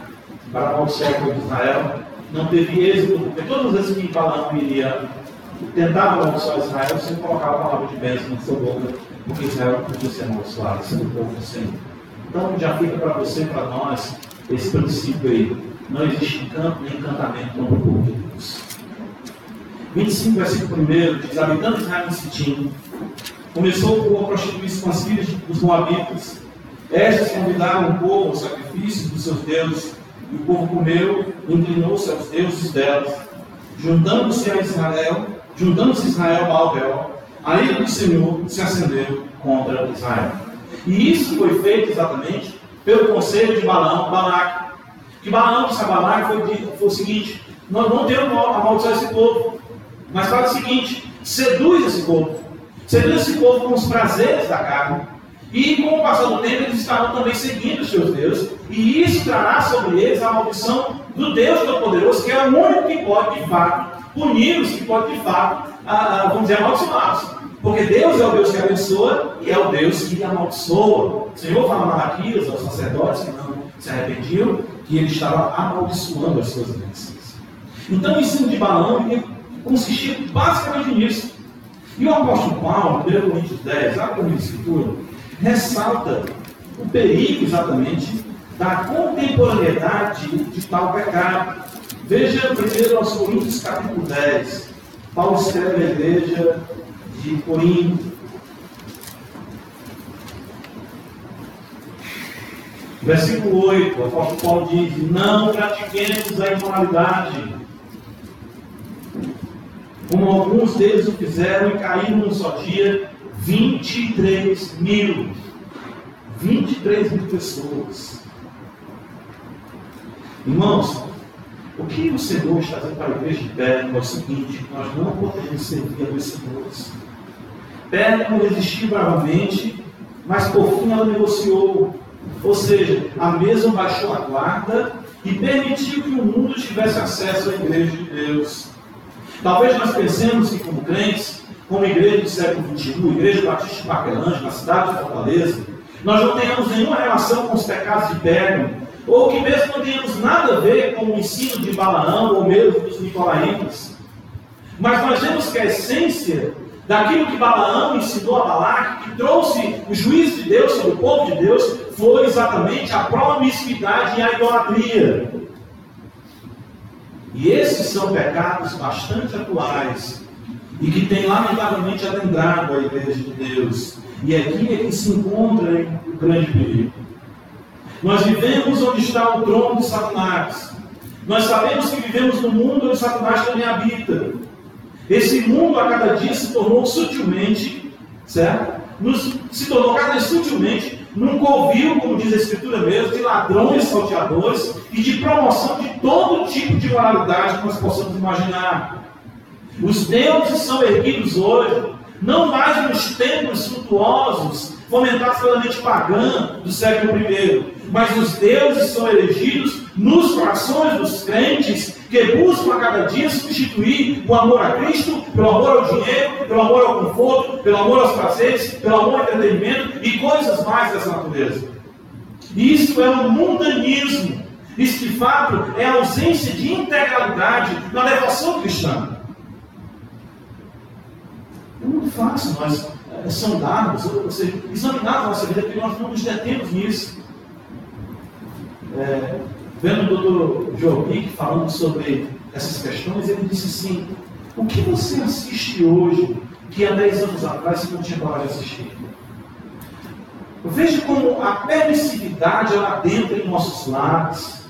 para o povo de Israel, não teve êxito, porque todas as vezes que Balaam iria tentava amaldiçoar Israel, você colocava a palavra de bênção na sua boca, porque Israel podia ser amaldiçoado, sendo o povo do Senhor. Então já fica para você para nós esse princípio aí. Não existe encanto nem encantamento contra o povo de Deus. Moabitas. 25, versículo 1 diz: Habitando Israel em Sitim, começou o povo a prostituir-se com as filhas dos Moabitas. Estas convidaram o povo ao sacrifício dos seus deuses, e o povo comeu inclinou-se aos deuses delas. Juntando-se a Israel, juntando-se Israel a Albel, a ira do Senhor se acendeu contra Israel. E isso foi feito exatamente pelo conselho de Balaão, Balaque. Que Balaão disse a Balaque foi, foi o seguinte: nós não temos amaldiçoar esse povo, mas faz o seguinte: seduz esse povo, seduz esse povo com os prazeres da carne. E com o passar do tempo, eles estarão também seguindo os seus deuses, e isso trará sobre eles a maldição do Deus Todo-Poderoso, que é o único que pode, de fato, puni-los, que pode, de fato, vamos dizer, amaldiçoá-los. Porque Deus é o Deus que abençoa e é o Deus que amaldiçoa. O Senhor fala Malaquias aos sacerdotes que não se arrependiam, que ele estava amaldiçoando as suas bênçãos. Então o ensino de Balaão consistia basicamente nisso. E o apóstolo Paulo, em 1 Coríntios 10, a a escritura, ressalta o perigo exatamente da contemporaneidade de tal pecado. Veja primeiro aos Coríntios capítulo 10. Paulo escreve à igreja de Corinto. Versículo 8, o apóstolo Paulo diz: Não pratiquemos a imoralidade, como alguns deles o fizeram e caíram num só dia 23 mil. 23 mil pessoas. Irmãos, o que o Senhor está dizendo para a igreja de Pérgamo é o seguinte: nós não podemos servir a dois senhores. Pérgamo resistiu bravamente, mas por fim ela negociou. Ou seja, a mesma baixou a guarda e permitiu que o mundo tivesse acesso à igreja de Deus. Talvez nós pensemos que, como crentes, como igreja do século XXI, igreja Batista de Paquelândia, na cidade de Fortaleza, nós não tenhamos nenhuma relação com os pecados de Pérgamo, ou que mesmo não tenhamos nada a ver com o ensino de Balaão ou mesmo dos Nicolaítas. Mas nós vemos que a essência daquilo que Balaão ensinou a Balaque, que trouxe o juízo de Deus sobre o povo de Deus, foi exatamente a promiscuidade e a idolatria. E esses são pecados bastante atuais e que têm lamentavelmente adentrado a igreja de Deus. E aqui é que se encontra o grande perigo. Nós vivemos onde está o trono de Satanás. Nós sabemos que vivemos no mundo onde Satanás também habita. Esse mundo a cada dia se tornou sutilmente, certo? Nos, se tornou cada dia sutilmente num covil, como diz a Escritura mesmo, de ladrões, salteadores e de promoção de todo tipo de moralidade que nós possamos imaginar. Os deuses são erguidos hoje, não mais nos templos suntuosos, fomentados pela mente pagã do século I, mas os deuses são elegidos nos corações dos crentes que buscam a cada dia substituir o amor a Cristo pelo amor ao dinheiro, pelo amor ao conforto, pelo amor aos prazeres, pelo amor ao entretenimento e coisas mais dessa natureza. Isso é um mundanismo. Isso de fato é a ausência de integralidade na devoção cristã. É muito fácil nós sondarmos, ou seja, examinar a nossa vida, porque nós não nos detemos nisso. É, vendo o doutor Joe falando sobre essas questões, ele disse assim: o que você assiste hoje que há 10 anos atrás você não tinha coragem de assistir? Veja como a permissividade ela adentra em nossos lares.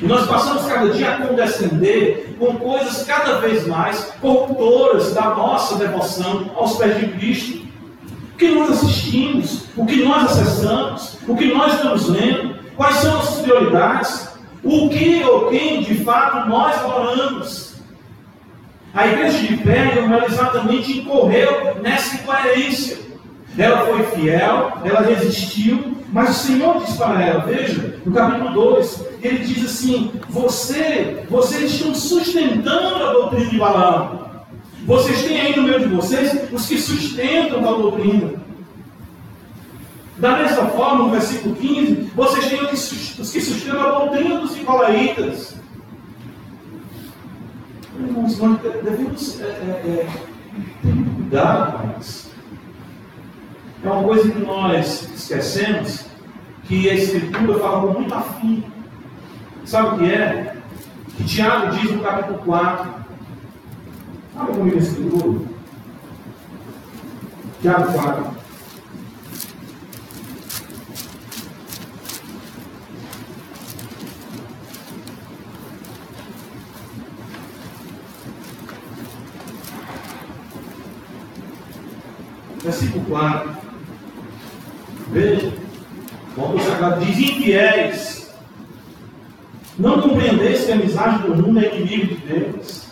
E nós passamos cada dia a condescender com coisas cada vez mais corruptoras da nossa devoção aos pés de Cristo. Que nós assistimos, o que nós acessamos, o que nós estamos lendo, quais são as prioridades, o que ou quem de fato nós adoramos. A igreja de Pérgamo exatamente incorreu nessa incoerência. Ela foi fiel, ela resistiu, mas o Senhor diz para ela, veja, no capítulo 2, ele diz assim: você, vocês estão sustentando a doutrina de Balaão. Vocês têm aí no meio de vocês os que sustentam a doutrina. Da mesma forma, no versículo 15, vocês têm os que sustentam a doutrina dos Nicolaitas. Irmãos, nós devemos é, é, é, ter cuidado com isso. É uma coisa que nós esquecemos, que a Escritura fala com muito afim. Sabe o que é? Que Tiago diz no capítulo 4, Abra comigo esse livro. Tiago 4. Versículo 4. Veja. O autor sagrado diz: infiéis. Não compreendeis que a amizade do mundo é inimigo de Deus.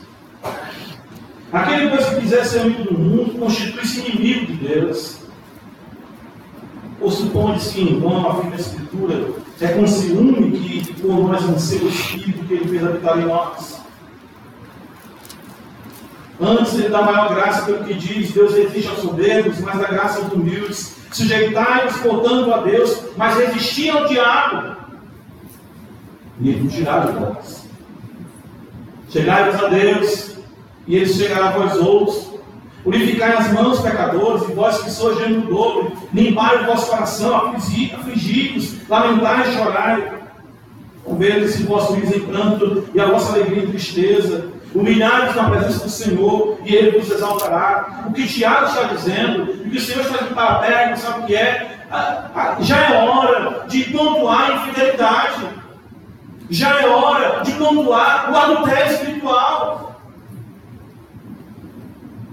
Aquele pois que quiser ser amigo do mundo constitui-se inimigo de Deus. Ou supõe-se que em vão, a fim da Escritura, é com ciúme que por nós anseia o Espírito que ele fez habitar em nós. Antes ele dá maior graça pelo que diz, Deus resiste aos soberbos, mas dá graça aos humildes. Sujeitai-vos, portanto, a Deus, mas resisti ao diabo. E ele fugirá de vós. Chegai-vos a Deus, e ele chegará a vós outros. Purificai as mãos, pecadores, e vós que sois gênero dobro, limpai o vosso coração, afligi-vos, lamentai e chorai. Converta-se o vosso riso em pranto e a vossa alegria em tristeza. Humilhai-vos na presença do Senhor e Ele vos exaltará. O que Tiago está dizendo, o que o Senhor está dizendo para a sabe o que é, já é hora de pontuar a infidelidade. Já é hora de pontuar o adultério espiritual.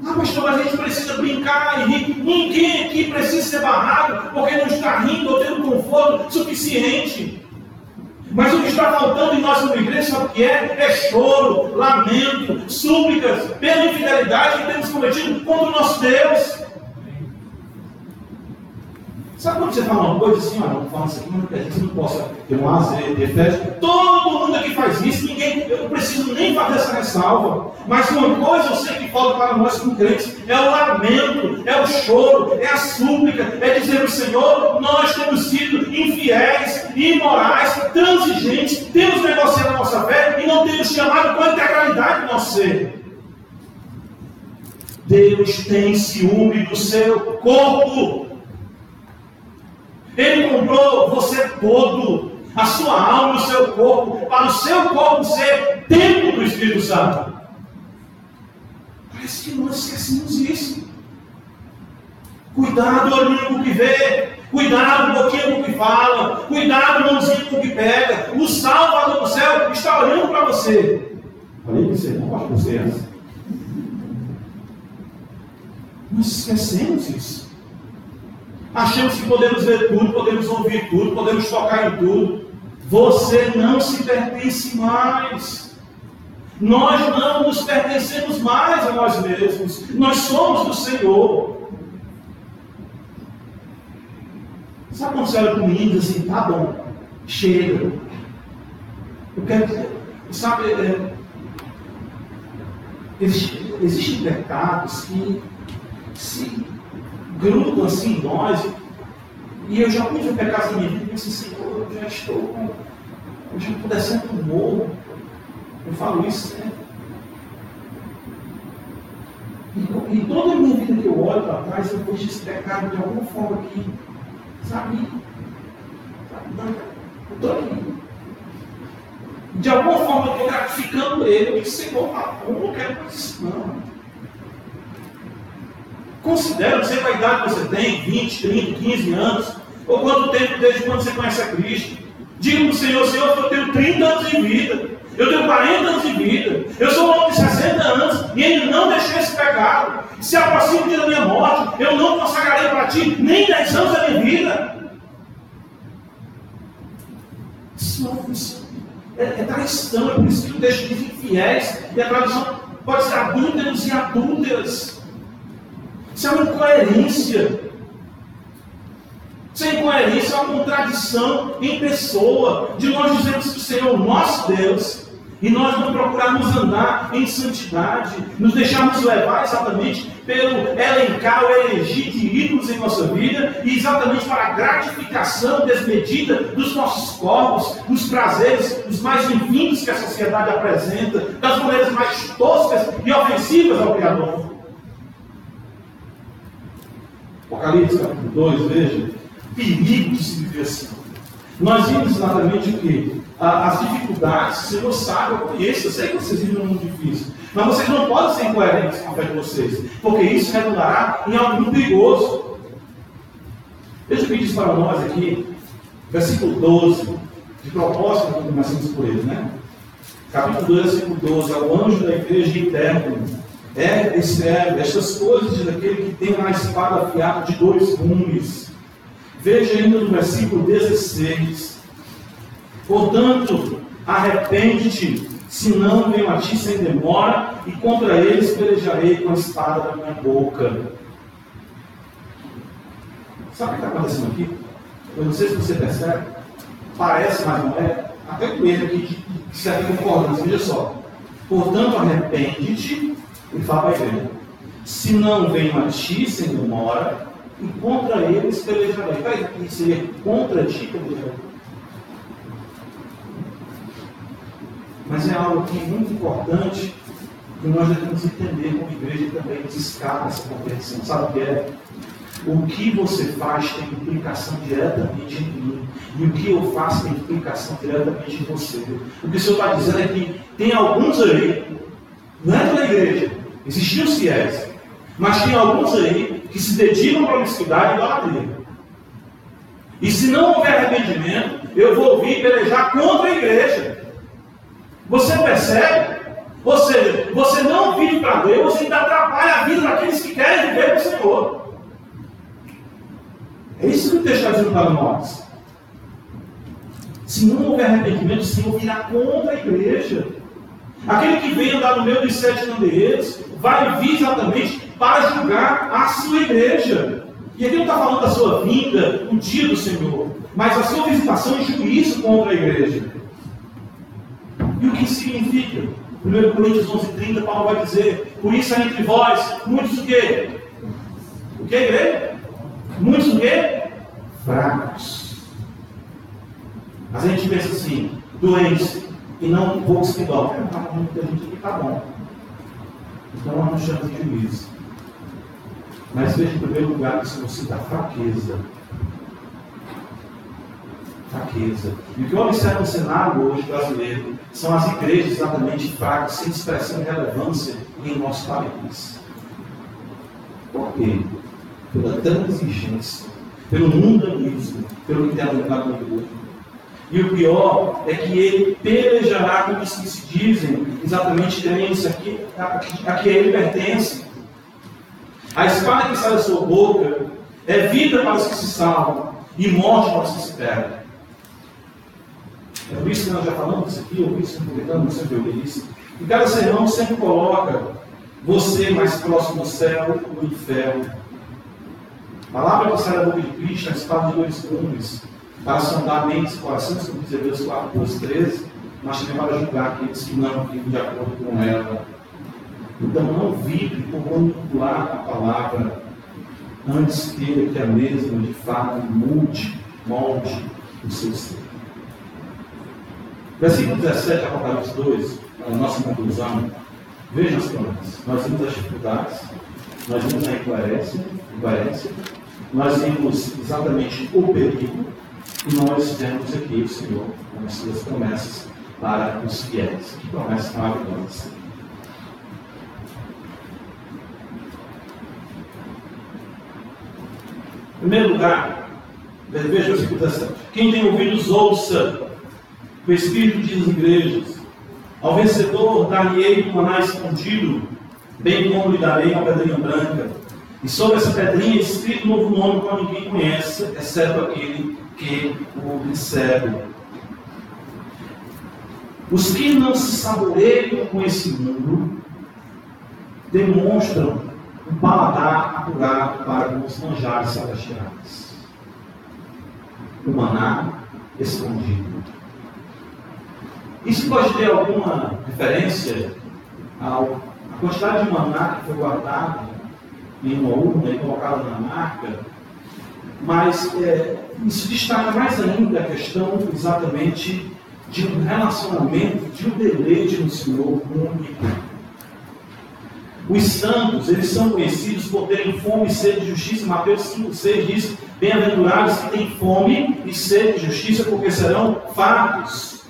Ah, pastor, mas a gente precisa brincar e rir. Ninguém aqui precisa ser barrado porque não está rindo ou tendo conforto suficiente. Mas o que está faltando em nossa igreja, sabe o que é? É choro, lamento, súplicas pela infidelidade que temos cometido contra o nosso Deus. Sabe quando você fala uma coisa assim, olha, fala isso aqui, mas a gente não possa ter um azeite, ter festa. Todo mundo aqui faz isso, ninguém, eu não preciso nem fazer essa ressalva. Mas uma coisa eu sei que falta para nós como crentes, é o lamento, é o choro, é a súplica, é dizer ao Senhor, nós temos sido infiéis, imorais, transigentes, temos negociado a nossa fé e não temos chamado com a integralidade do nosso ser. Deus tem ciúme do seu corpo. Ele comprou você todo, a sua alma o seu corpo, para o seu corpo ser templo do Espírito Santo. Parece que nós esquecemos isso. Cuidado, olhinho com o que vê. Cuidado, boquinha com o que fala. Cuidado, mãozinha com o que pega. O Salvador do céu está olhando para você. Falei para você, não para você. Nós esquecemos isso. Achamos que podemos ver tudo, podemos ouvir tudo, podemos tocar em tudo. Você não se pertence mais. Nós não nos pertencemos mais a nós mesmos. Nós somos do Senhor. Sabe quando você olha para assim, tá bom, chega. Eu quero dizer, sabe, é, existem pecados que se grudam assim em nós. E eu já pude pecar na minha vida e pensei, Senhor, eu já estou, eu já estou descendo um morro. Eu falo isso, né? E, e toda a minha vida que eu olho para trás, eu vejo esse pecado de alguma forma que, sabe, eu estou aqui. De alguma forma eu estou gratificando ele. Eu disse, Senhor, eu não quero mais isso, não. Considera, não sei qual idade você tem, 20, 30, 15 anos, ou quanto tempo desde quando você conhece a Cristo. Diga para o Senhor, Senhor, eu tenho 30 anos de vida, eu tenho 40 anos de vida, eu sou um homem de 60 anos e ainda não deixei esse pecado. Se aproxima o dia da minha morte, eu não consagrarei para ti nem 10 anos da minha vida. Isso é, é traição, é por isso que o texto diz infiéis, e a tradução pode ser adúlteros e adúlteras. Isso é uma incoerência. Isso é incoerência, é uma contradição em pessoa, de nós dizermos que o Senhor é nosso Deus, e nós não procurarmos andar em santidade, nos deixarmos levar exatamente pelo elencar, o elegir de ídolos em nossa vida, e exatamente para a gratificação desmedida dos nossos corpos, dos prazeres, os mais bem-vindos que a sociedade apresenta, das maneiras mais toscas e ofensivas ao Criador. Apocalipse capítulo 2, veja, perigo de se viver assim. Nós vimos exatamente o que? As dificuldades, o Senhor sabe, eu conheço, eu sei que vocês vivem um mundo difícil. Mas vocês não podem ser incoerentes com a fé de vocês, porque isso redundará em algo perigoso. Deixa eu pedir isso para nós aqui, versículo 12, de propósito, começamos por ele, né? Capítulo 2, versículo 12, ao anjo da igreja interna, é, escreve, estas coisas diz aquele que tem uma espada afiada de dois gumes. Veja ainda no versículo 16. Portanto, arrepende-te, se não venho a ti sem demora, e contra eles pelejarei com a espada da minha boca. Sabe o que está acontecendo aqui? Eu não sei se você percebe. Parece, mas não é. Até com ele aqui, de certa concordância. Veja só. Portanto, arrepende-te e fala para a Se não venho a ti sem demora, e contra eles pelejarei. Isso seria contra ti pelejarei. Mas é algo aqui muito importante que nós devemos entender como igreja também descarta essa compreensão. Sabe o que é? O que você faz tem implicação diretamente em mim. E o que eu faço tem implicação diretamente em você. O que o Senhor está dizendo é que tem alguns aí, é da igreja, existiam os fiéis, mas tem alguns aí que se dedicam à promiscuidade e idolatria. E se não houver arrependimento, eu vou vir pelejar contra a igreja. Você percebe? Ou seja, você não vive para Deus, você ainda atrapalha a vida daqueles que querem viver com o Senhor. É isso que o texto está dizendo para nós. Se não houver arrependimento, o Senhor virá contra a igreja. Aquele que vem andar no meio dos sete candeeiros vai vir exatamente para julgar a sua igreja. E aqui não está falando da sua vinda, o dia do Senhor, mas a sua visitação e juízo contra a igreja. E o que significa? 1 Coríntios 11, 30, Paulo vai dizer: Por isso entre vós muitos o quê? O que, igreja? Muitos o quê? Fracos. Mas a gente pensa assim: doentes, e não poucos que dormem. Está muita gente aqui, está bom. Então não chamamos de juízo. Mas veja em primeiro lugar que isso dá fraqueza fraqueza. E o que eu observo no cenário hoje brasileiro são as igrejas exatamente fracas, sem expressão e relevância em nosso país. Por quê? Pela transigência, pelo mundanismo, pelo que tem a ver com E o pior é que ele pelejará com os que se dizem exatamente crentes aqui, a, a, que ele pertence. A espada que sai da sua boca é vida para os que se salvam e morte para os que se perdem. É por isso que nós já falamos isso aqui, eu isso publicando, sempre eu isso. E cada sermão sempre coloca você mais próximo do céu ou do inferno. A palavra que sai da boca de Cristo é a espada de dois gumes, para sondar mentes e corações, como diz Hebreus 4, 2, 13, mas também para julgar aqueles que não vivem de acordo com ela. Então não vive por manipular a palavra, antes queira que a mesma de fato mude, molde o seu ser. Versículo 17, Apocalipse 2, a nossa conclusão. Vejam as promessas. Nós vimos as dificuldades, nós vimos a incoerência, incoerência nós vimos exatamente o perigo, e nós vemos aqui o Senhor com as suas promessas para os fiéis. Que promessas maravilhosas. Em primeiro lugar, veja o versículo 17. Quem tem ouvidos, ouça o Espírito diz às igrejas: Ao vencedor dar-lhe-ei um maná escondido, bem como lhe darei uma pedrinha branca. E sobre essa pedrinha escrito um novo nome que ninguém conhece, exceto aquele que o recebe. Os que não se saboreiam com esse mundo demonstram um paladar apurado para os manjares celestiais. O maná escondido. Isso pode ter alguma referência à quantidade de maná que foi guardado em uma urna e colocado na marca, mas é, isso destaca mais ainda a questão exatamente de um relacionamento, de um deleite no Senhor único. Os santos, eles são conhecidos por terem fome e sede de justiça. Mateus 5,6 diz: Bem-aventurados que têm fome e sede de justiça, porque serão fartos.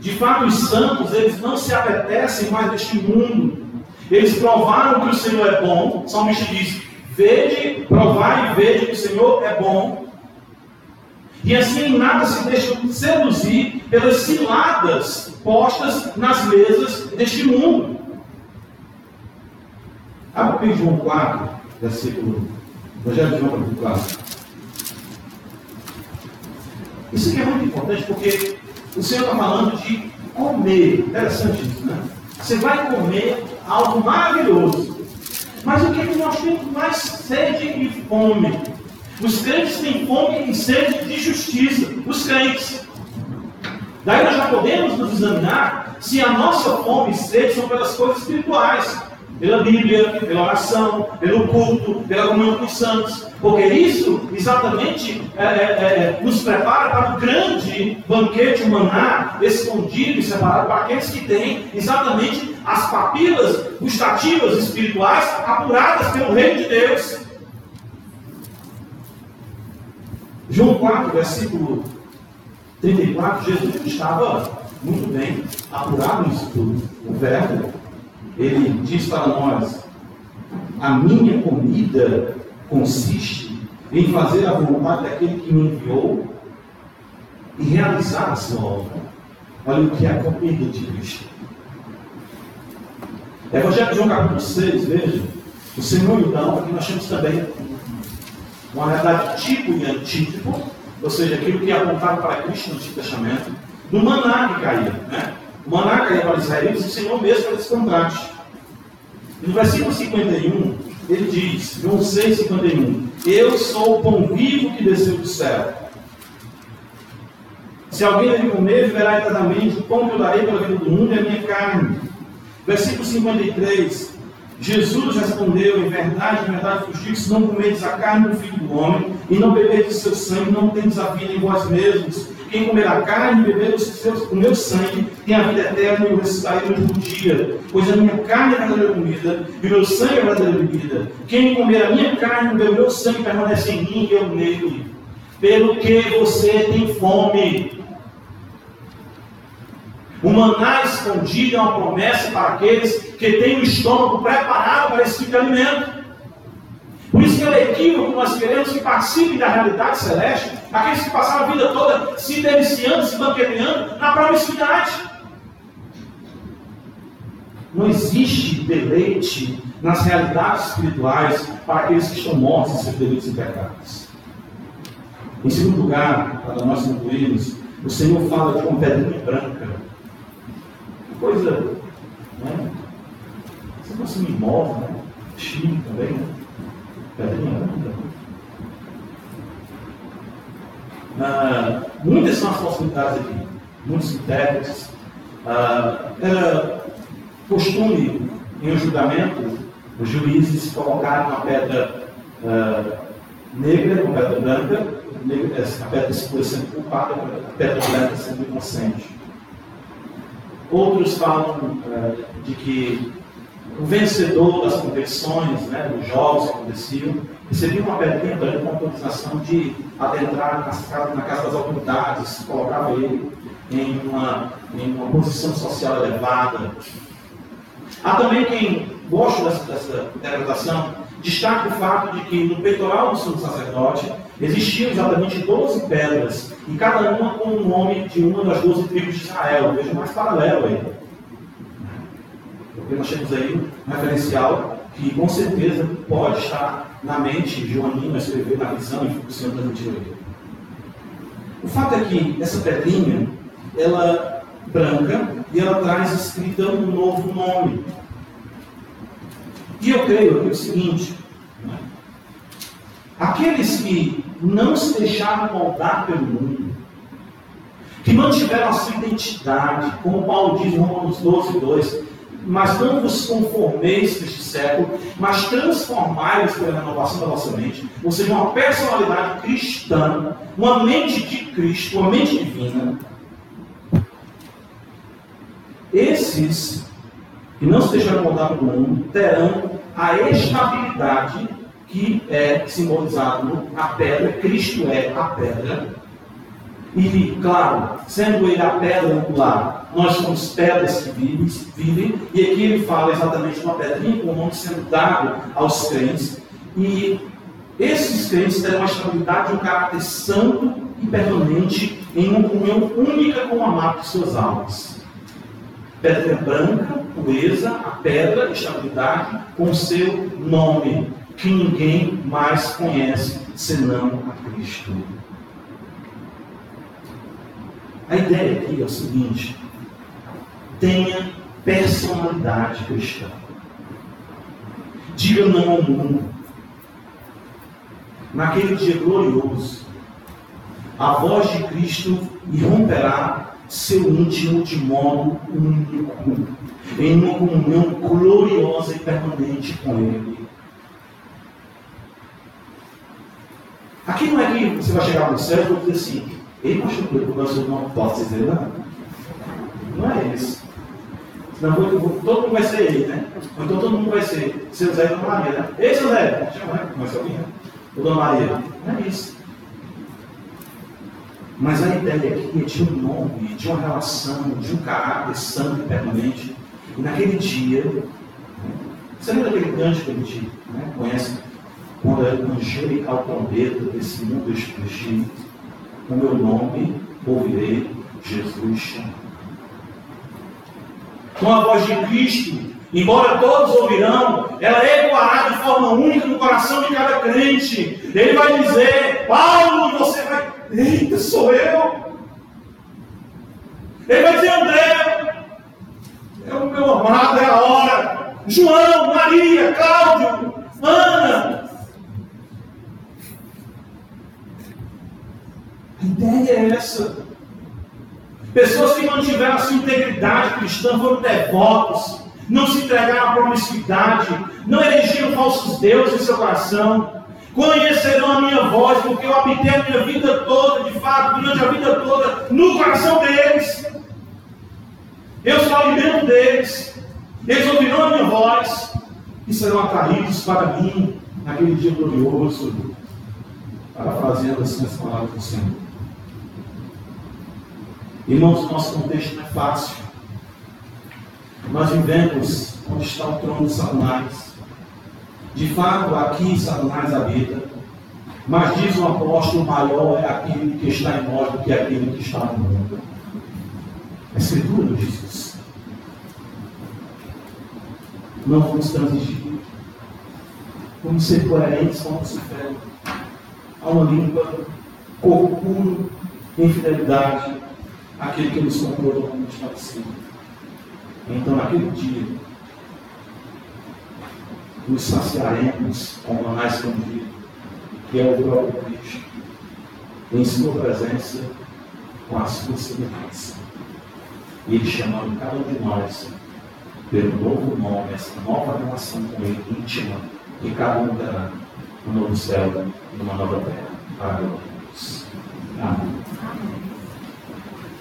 De fato, os santos, eles não se apetecem mais deste mundo. Eles provaram que o Senhor é bom. O salmista diz: Vede, provai e vede que o Senhor é bom. E assim em nada se deixam seduzir pelas ciladas postas nas mesas deste mundo. Abre o João 4, versículo. Evangelho de João, capítulo 4. Isso aqui é muito importante porque o Senhor está falando de comer. Interessante isso, né? Você vai comer algo maravilhoso. Mas o que, é que nós temos mais sede e fome? Os crentes têm fome e sede de justiça. Os crentes. Daí nós já podemos nos examinar se a nossa fome e sede são pelas coisas espirituais pela Bíblia, pela oração, pelo culto, pela comunhão com os santos, porque isso exatamente é, é, é, nos prepara para o grande banquete humanar escondido e separado para aqueles que têm exatamente as papilas gustativas espirituais apuradas pelo Reino de Deus. João 4, versículo 34, Jesus estava muito bem apurado nisso tudo. O verbo ele diz para nós: a minha comida consiste em fazer a vontade daquele que me enviou e realizar a sua obra. Olha o que é a comida de Cristo. Evangelho de João capítulo 6, veja, o Senhor então, aqui nós temos também uma realidade tipo e antítipo, ou seja, aquilo que é apontado para Cristo no Antigo Testamento, do maná que caía. Né? O maná caía para os israelitas o Senhor mesmo fez esse contraste. No versículo 51, ele diz, João 6, 51, Eu sou o pão vivo que desceu do céu. Se alguém dele comer, viverá eternamente. O pão que eu darei pela vida do mundo é a minha carne. Versículo 53. Jesus respondeu: Em verdade, em verdade vos digo: se não comerdes a carne do filho do homem e não beberdes seu sangue, não tendes a vida em vós mesmos. Quem comer a carne e beber o meu sangue tem a vida eterna e eu ressuscitarei no último dia. Pois a minha carne é verdadeira comida e o meu sangue é verdadeira bebida. Quem comer a minha carne e beber o meu sangue permanece em mim e eu nele. Pelo que você tem fome. O maná escondido é uma promessa para aqueles que têm o estômago preparado para esse tipo de alimento. Por isso que é equívoco nós queremos que participem da realidade celeste, aqueles que passaram a vida toda se deliciando, se banqueteando na promiscuidade. Não existe deleite nas realidades espirituais para aqueles que estão mortos em seus delitos e pecados. Em segundo lugar, para nós concluirmos, o Senhor fala de uma pedrinha branca. Coisa, né? Você se me move, né? Chile também, né? Ah, muitas são as possibilidades aqui, muitos intérpretes. Ah, era costume em um julgamento os juízes colocarem uma pedra ah, negra, uma pedra branca, a pedra escura sendo culpada, a pedra branca sendo inocente. Outros falam ah, de que o vencedor das competições, né, dos jogos que aconteciam, recebia uma pedrinha ele com autorização de adentrar na casa das autoridades, colocava ele em uma, em uma posição social elevada. Há também quem gosta dessa, dessa interpretação, destaca o fato de que no peitoral do sumo sacerdote existiam exatamente 12 pedras, e cada uma com o nome de uma das 12 tribos de Israel. Veja mais paralelo aí. Porque nós temos aí um referencial que com certeza pode estar na mente de Joaninho a escrever na visão e o Senhor transmitiu. O fato é que essa pedrinha, ela branca, e ela traz escrita um novo nome. E eu creio aqui o seguinte: né? aqueles que não se deixaram moldar pelo mundo, que mantiveram a sua identidade, como Paulo diz em Romanos 12, 2, mas não vos conformeis neste século, mas transformai-vos pela renovação da vossa mente, ou seja, uma personalidade cristã, uma mente de Cristo, uma mente divina. Esses que não se deixaram moldar pelo mundo terão a estabilidade que é simbolizado na pedra, Cristo é a pedra, E, claro, sendo ele a pedra angular, nós somos pedras que vivem, vivem, e aqui ele fala exatamente uma pedrinha com o nome sendo dado aos crentes, e esses crentes terão a estabilidade de um caráter santo e permanente em uma comunhão única com o amado de suas almas. Pedra branca, pureza, a pedra, estabilidade, com seu nome, que ninguém mais conhece senão a Cristo. A ideia aqui é o seguinte: tenha personalidade cristã. Diga não ao mundo. Naquele dia glorioso, a voz de Cristo irromperá seu íntimo de modo único, em uma comunhão gloriosa e permanente com Ele. Aqui não é que você vai chegar no céu e dizer assim, ele machucou o professor não posso dizer não. Não é isso. Senão todo mundo vai ser ele, né? Então todo mundo vai ser seu Zé e Dona Maria, né? Ei, seu Zé, chama, né? Começa alguém, né? Ou Dona Maria. Não é isso. Mas a ideia aqui é de um nome, de uma relação, de um caráter santo e permanente. E naquele dia, você lembra daquele cântico que a gente né, conhece? Quando é o angelical trombeta desse mundo explodir o meu nome ouvirei Jesus chamar. Com a voz de Cristo, embora todos ouvirão, ela ecoará de forma única no coração de cada crente. Ele vai dizer: Paulo, você vai. Eita, sou eu. Ele vai dizer: André, é o meu amado, é a hora. João, Maria, Cláudio, Ana, A ideia é essa. Pessoas que mantiveram a sua integridade cristã foram devotos, não se entregaram à promiscuidade, não elegiram falsos deuses em seu coração, conhecerão a minha voz, porque eu habitei a minha vida toda, de fato, durante a vida toda, no coração deles. Eu sou alimento deles, eles ouvirão a minha voz e serão atraídos para mim naquele dia glorioso. Parafraseando assim as palavras do Senhor. Irmãos, o nosso contexto não é fácil. Nós vivemos onde está o trono de Satanás. De fato, aqui Satanás habita. Mas diz o apóstolo: maior é aquele que está em nós do que aquele que está no mundo. A Escritura isso. Não vamos transigir. Vamos ser coerentes com a nossa fé. Alma limpa, corpo puro, infidelidade, aquele que nos comprou totalmente para si. Então, naquele dia, nos saciaremos com o maná escondido, que é o próprio Cristo, em sua presença, com a sua semelhança. E ele chamando cada um de nós pelo novo nome, essa nova relação com ele íntima, que cada um terá no novo céu e numa nova terra. Para Deus. Amém.